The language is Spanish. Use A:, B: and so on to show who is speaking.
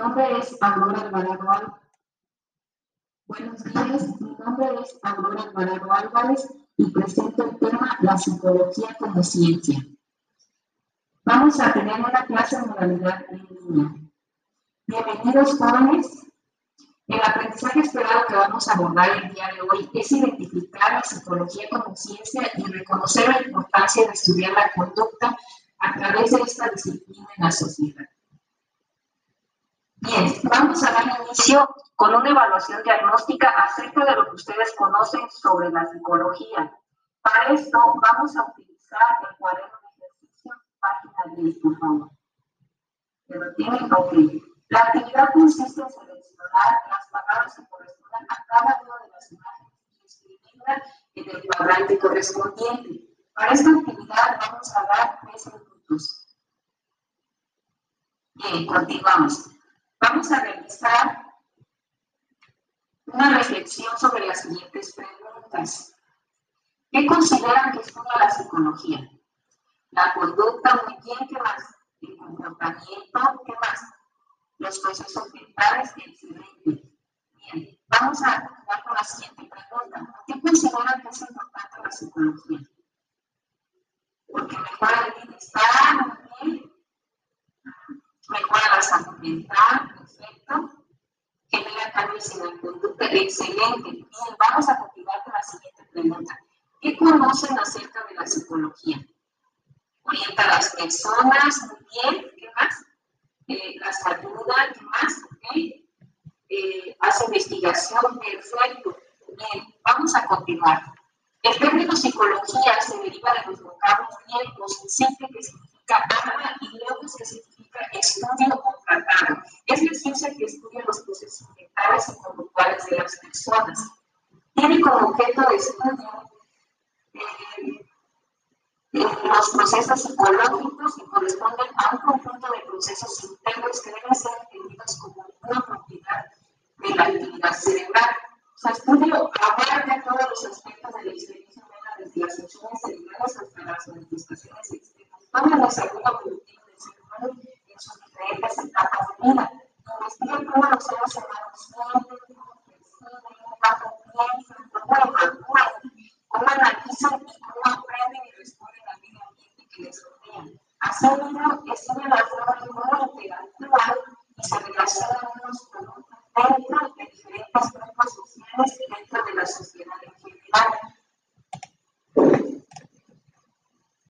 A: Alvarado Buenos días, mi nombre es Aurora Alvarado Álvarez y presento el tema La psicología como ciencia. Vamos a tener una clase en modalidad en línea. Bienvenidos jóvenes. El aprendizaje esperado que vamos a abordar el día de hoy es identificar la psicología como ciencia y reconocer la importancia de estudiar la conducta a través de esta disciplina en la sociedad. Bien, vamos a dar inicio con una evaluación diagnóstica acerca de lo que ustedes conocen sobre la psicología. Para esto vamos a utilizar el cuaderno de ejercicio, página 10, por favor. ¿Lo tienen? Ok. La actividad consiste en seleccionar las palabras que corresponden a cada una de las imágenes y escribirlas en el cuadrante correspondiente. Para esta actividad vamos a dar tres minutos. Bien, continuamos. Vamos a realizar una reflexión sobre las siguientes preguntas. ¿Qué consideran que estudia la psicología? La conducta, muy bien, ¿qué más? El comportamiento, ¿qué más? Los procesos mentales, excelente. Bien, vamos a continuar con la siguiente pregunta. ¿Qué consideran que es importante la psicología? Porque mejora el bienestar, muy. Mejora la salud mental, en la conducta. Excelente. Bien, vamos a continuar con la siguiente pregunta. ¿Qué conocen acerca de la psicología? Orienta a las personas, muy bien. ¿Qué más? Eh, las ayuda, ¿qué más? Okay. Eh, hace investigación, perfecto. Bien, vamos a continuar. El término psicología se deriva de los vocablos griegos, siempre que significa alma y luego se significa estudio o tratado. Es la ciencia que estudia los procesos mentales y conductuales de las personas. Tiene como objeto de estudio eh, los procesos psicológicos que corresponden a un conjunto de procesos internos que deben ser entendidos como una propiedad de la actividad cerebral. Sea, estudio abarca todos los aspectos de la experiencia humana, desde las funciones cerebrales hasta las manifestaciones externas. Todo el desarrollo evolutivo del ser humano en sus diferentes etapas de vida. Investiga cómo los seres humanos sienten, cómo perciben, cómo piensan, cómo evalúan cómo y cómo aprenden y responden al medio ambiente que les rodea. Asimismo, estudia la forma de cómo interactúan y se relacionan unos con otros dentro de diferentes grupos sociales y dentro de la sociedad.